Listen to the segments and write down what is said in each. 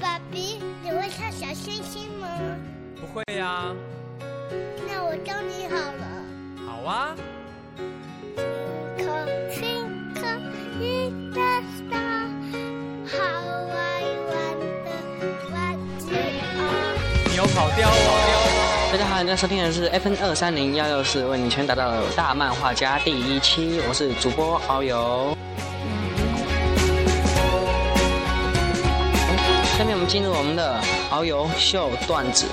爸比，你会唱小星星吗？不会呀。那我教你好了。好啊。你有跑调哦！大家好，现在收听的是 FN 二三零幺六四，为你全打到大漫画家第一期，我是主播敖游。下面我们进入我们的遨游秀段子。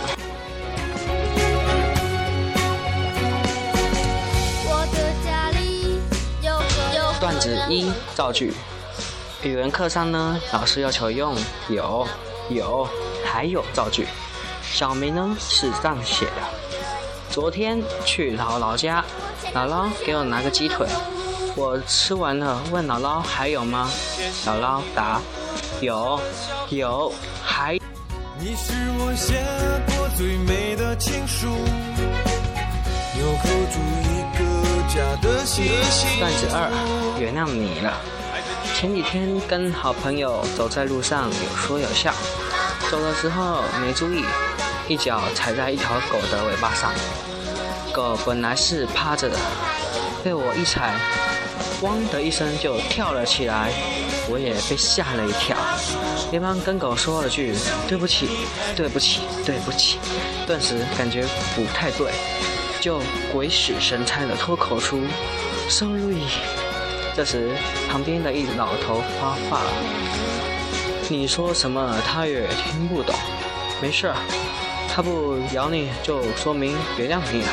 段子一造句，语文课上呢，老师要求用有、有、还有造句。小明呢是这样写的：昨天去姥姥家，姥姥给我拿个鸡腿，我吃完了，问姥姥还有吗？姥姥答：有，有，还。你是我写过最美的情书，纽扣住一个家的心。段子二，原谅你了。前几天跟好朋友走在路上，有说有笑，走的时候没注意。一脚踩在一条狗的尾巴上，狗本来是趴着的，被我一踩，汪的一声就跳了起来，我也被吓了一跳，连忙跟狗说了句对不起，对不起，对不起，顿时感觉不太对，就鬼使神差的脱口出 sorry。这时旁边的一老头发话了，你说什么他也听不懂，没事。他不咬你就说明原谅你了。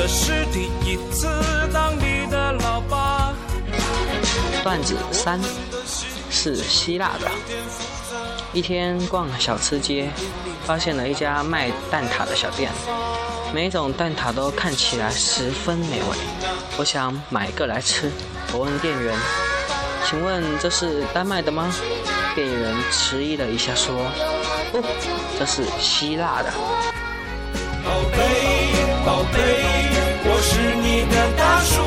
这是第一次当你的老爸。段子三，是希腊的。一天逛小吃街，发现了一家卖蛋挞的小店，每种蛋挞都看起来十分美味。我想买一个来吃。我问店员：“请问这是丹麦的吗？”店员迟疑了一下，说：“不，这是希腊的。”宝贝，我是你的大树，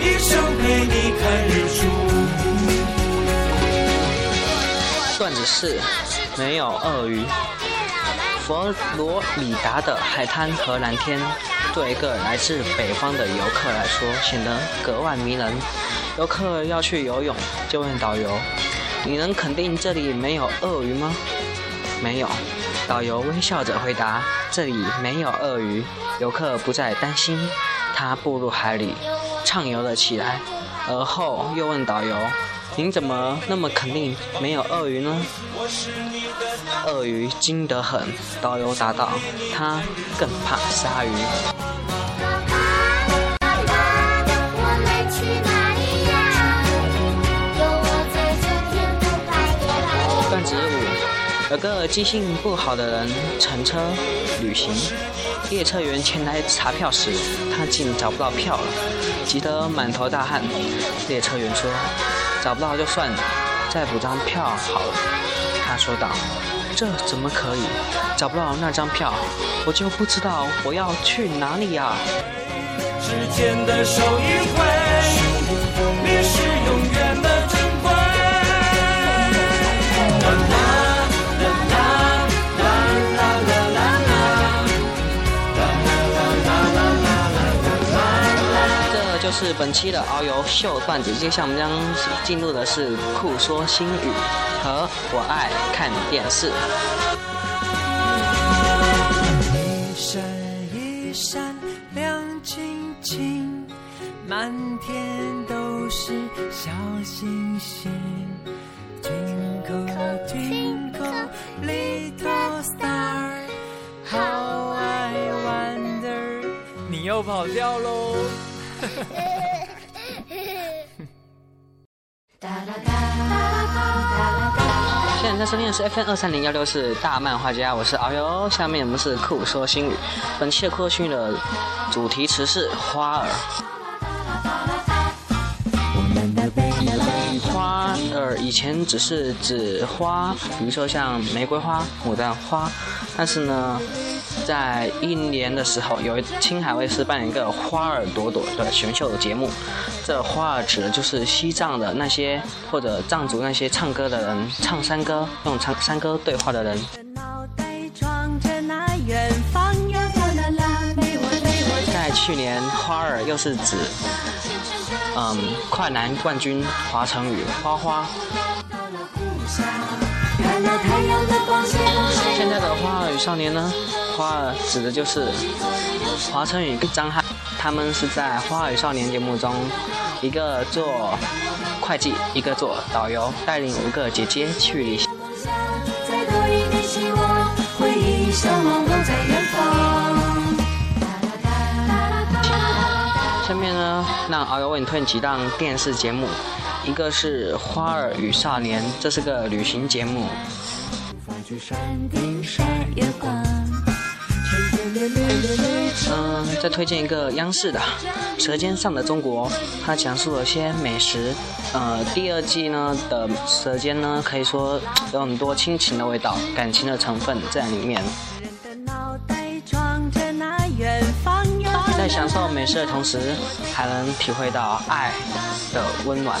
一生陪你看日出。段子四，没有鳄鱼。佛罗里达的海滩和蓝天，对一个来自北方的游客来说显得格外迷人。游客要去游泳，就问导游。你能肯定这里没有鳄鱼吗？没有。导游微笑着回答：“这里没有鳄鱼。”游客不再担心，他步入海里，畅游了起来。而后又问导游：“您怎么那么肯定没有鳄鱼呢？”鳄鱼惊得很，导游答道：“他更怕鲨鱼。”有个记性不好的人乘车旅行，列车员前来查票时，他竟找不到票了，急得满头大汗。列车员说：“找不到就算了，再补张票好了。”他说道：“这怎么可以？找不到那张票，我就不知道我要去哪里呀。”是本期的遨游秀段子，接下来我们将进入的是酷说新语和我爱看电视。一闪一闪亮晶晶，满天都是小星星。Twinkle twinkle little star, how I wonder。你又跑掉喽！现在在收听的是 FM 二三零幺六四大漫画家，我是遨游。下面我们是酷说新语，本期的酷说新语的主题词是花儿。花儿以前只是指花，比如说像玫瑰花、牡丹花，但是呢。在一年的时候，有一青海卫视扮演一个花儿朵朵的选秀节目。这花儿指的就是西藏的那些或者藏族那些唱歌的人，唱山歌用唱山歌对话的人。在去年，花儿又是指，嗯，快男冠军华晨宇花花。花儿与少年呢？花儿指的就是华晨宇跟张翰，他们是在《花儿与少年》节目中，一个做会计，一个做导游，带领五个姐姐去旅行。下面呢，让敖友为你推荐几档电视节目，一个是《花儿与少年》，这是个旅行节目。嗯，再推荐一个央视的《舌尖上的中国》，它讲述了些美食。呃，第二季呢的《舌尖》呢，可以说有很多亲情的味道、感情的成分在里面。在享受美食的同时，还能体会到爱的温暖。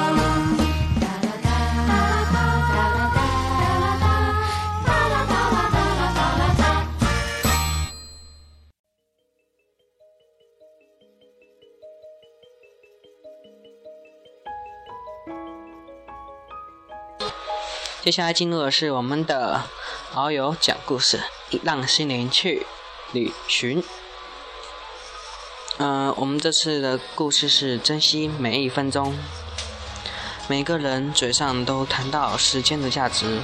接下来进入的是我们的遨游讲故事，让心灵去旅行。嗯，我们这次的故事是珍惜每一分钟。每个人嘴上都谈到时间的价值，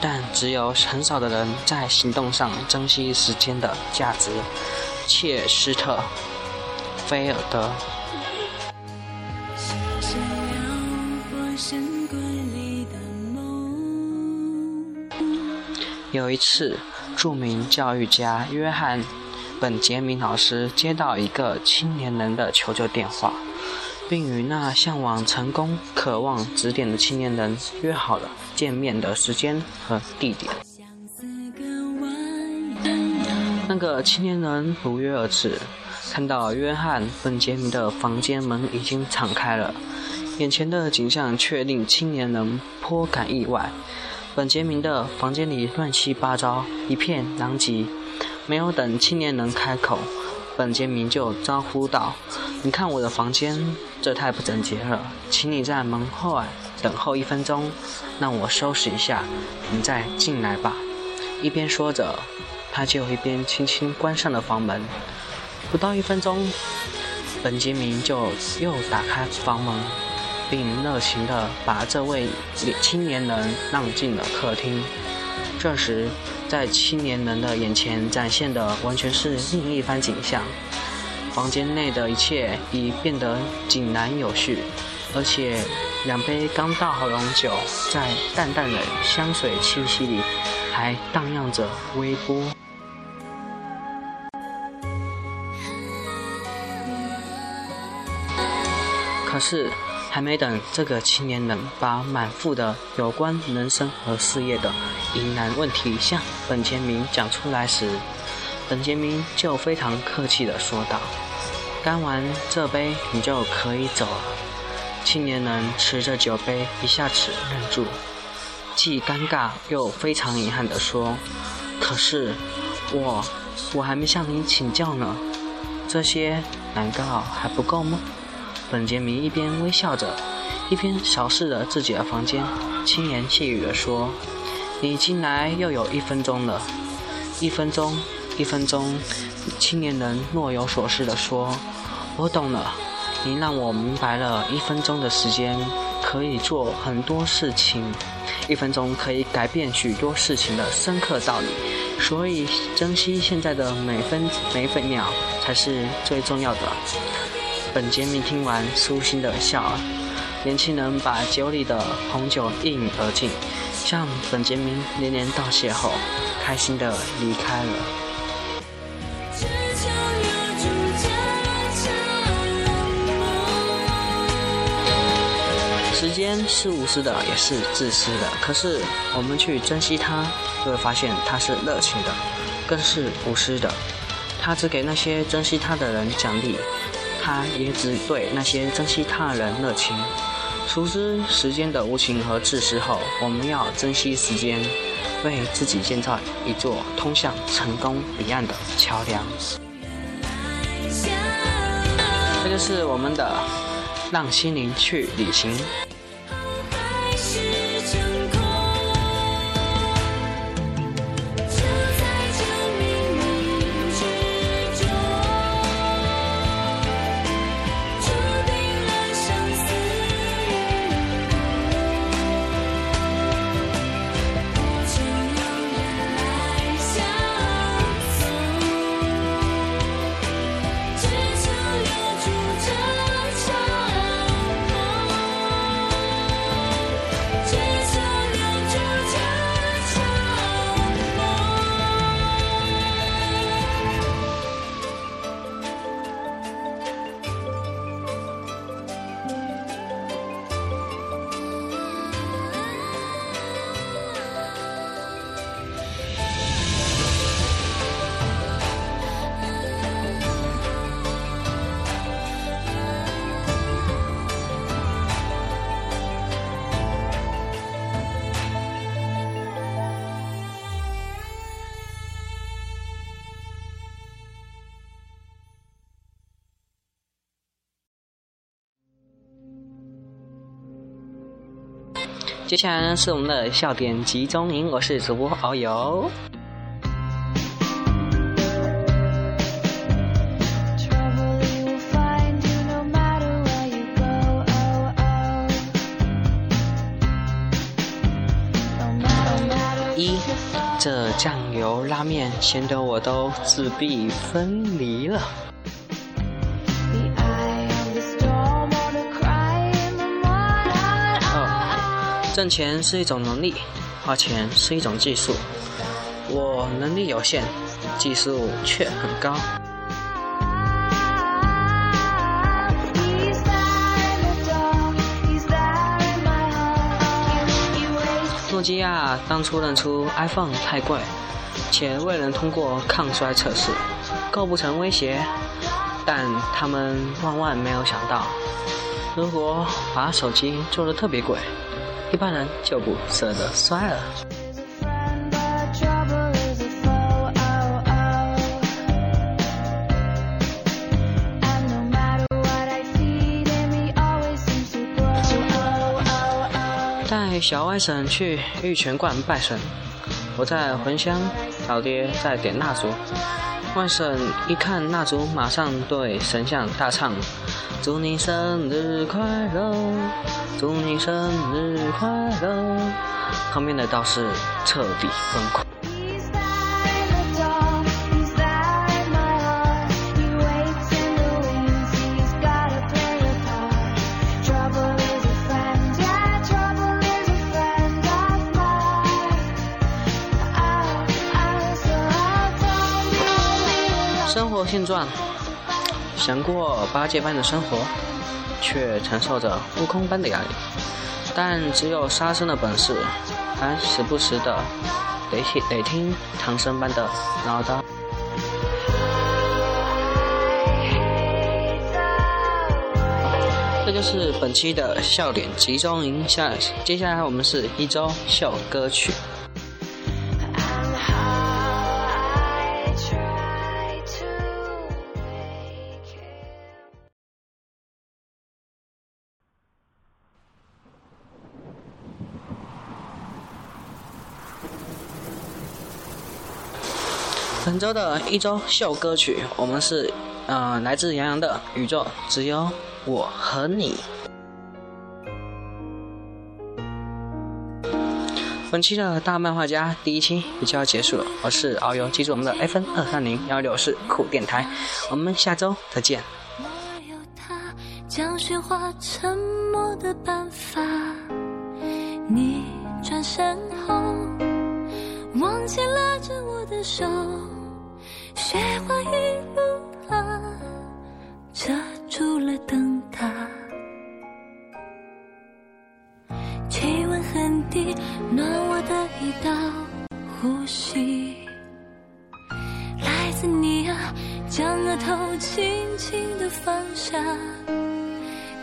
但只有很少的人在行动上珍惜时间的价值。切斯特·菲尔德。有一次，著名教育家约翰·本杰明老师接到一个青年人的求救电话，并与那向往成功、渴望指点的青年人约好了见面的时间和地点。那个青年人如约而至，看到约翰·本杰明的房间门已经敞开了，眼前的景象却令青年人颇感意外。本杰明的房间里乱七八糟，一片狼藉。没有等青年人开口，本杰明就招呼道：“你看我的房间，这太不整洁了，请你在门后啊等候一分钟，让我收拾一下，你再进来吧。”一边说着，他就一边轻轻关上了房门。不到一分钟，本杰明就又打开房门。并热情地把这位青年人让进了客厅。这时，在青年人的眼前展现的完全是另一番景象。房间内的一切已变得井然有序，而且两杯刚倒好的红酒在淡淡的香水气息里还荡漾着微波。可是。还没等这个青年人把满腹的有关人生和事业的疑难问题向本杰明讲出来时，本杰明就非常客气地说道：“干完这杯，你就可以走了。”青年人持着酒杯，一下子愣住，既尴尬又非常遗憾地说：“可是我，我还没向你请教呢，这些难道还不够吗？”本杰明一边微笑着，一边扫视着自己的房间，轻言细语地说：“你进来又有一分钟了，一分钟，一分钟。”青年人若有所思地说：“我懂了，你让我明白了一分钟的时间可以做很多事情，一分钟可以改变许多事情的深刻道理。所以，珍惜现在的每分每分秒才是最重要的。”本杰明听完舒心的笑了。年轻人把酒里的红酒一饮而尽，向本杰明连连道谢后，开心的离开了。时间是无私的，也是自私的。可是我们去珍惜它，就会发现它是热情的，更是无私的。它只给那些珍惜它的人奖励，他也只对那些珍惜他人热情。熟知时间的无情和自私后，我们要珍惜时间，为自己建造一座通向成功彼岸的桥梁。这就是我们的让心灵去旅行。接下来呢是我们的笑点集中营，我是主播遨游。一，这酱油拉面咸得我都自闭分离了。挣钱是一种能力，花钱是一种技术。我能力有限，技术却很高。诺基亚当初认出 iPhone 太贵，且未能通过抗衰测试，构不成威胁。但他们万万没有想到，如果把手机做得特别贵。一般人就不舍得摔了。带小外甥去玉泉观拜神，我在茴香，老爹在点蜡烛。外甥一看蜡烛，马上对神像大唱：“祝你生日快乐。”祝你生日快乐！旁边的道士彻底崩溃。现状，想过八戒般的生活。却承受着悟空般的压力，但只有杀生的本事，还时不时的得听得听唐僧般的唠叨。这就是本期的笑点集中营，下接下来我们是一周秀歌曲。本周的一周秀歌曲，我们是，呃，来自杨洋的《宇宙只有我和你》。本期的大漫画家第一期也就要结束了，我是遨游，记住我们的 F N 二三零幺六四酷电台，我们下周再见。将喧哗沉默的办法。你转身后，着我的手，雪花一路啊，遮住了灯塔。气温很低，暖我的一道呼吸。来自你啊，将额头轻轻的放下，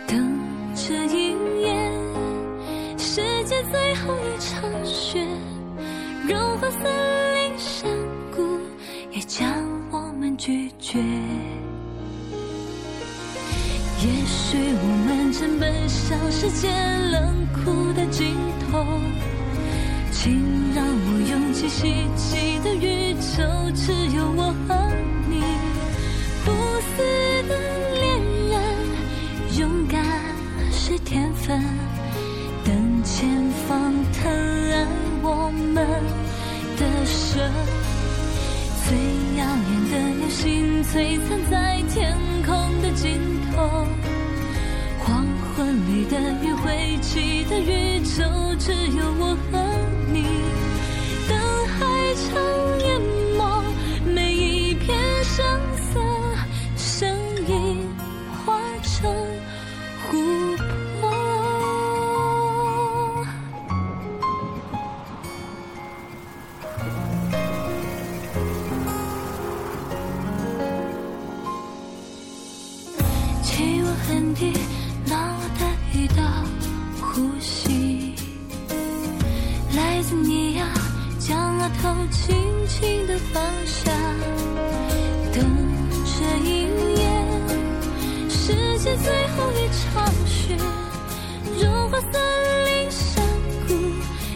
等着应验世界最后一场雪，融化森林拒绝。也许我们正奔向世界冷酷的尽头。请让我用尽希冀的宇宙，只有我和你，不死的恋人，勇敢是天分，等前方疼爱我们的神，最的流星璀璨在天空的尽头。黄昏里的余晖把头轻轻地放下，等这一夜世界最后一场雪，融化森林山谷，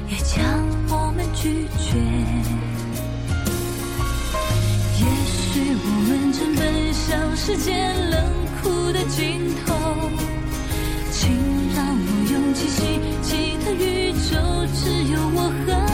也将我们拒绝。也许我们正奔向世界冷酷的尽头，请让我用尽希冀的宇宙，只有我和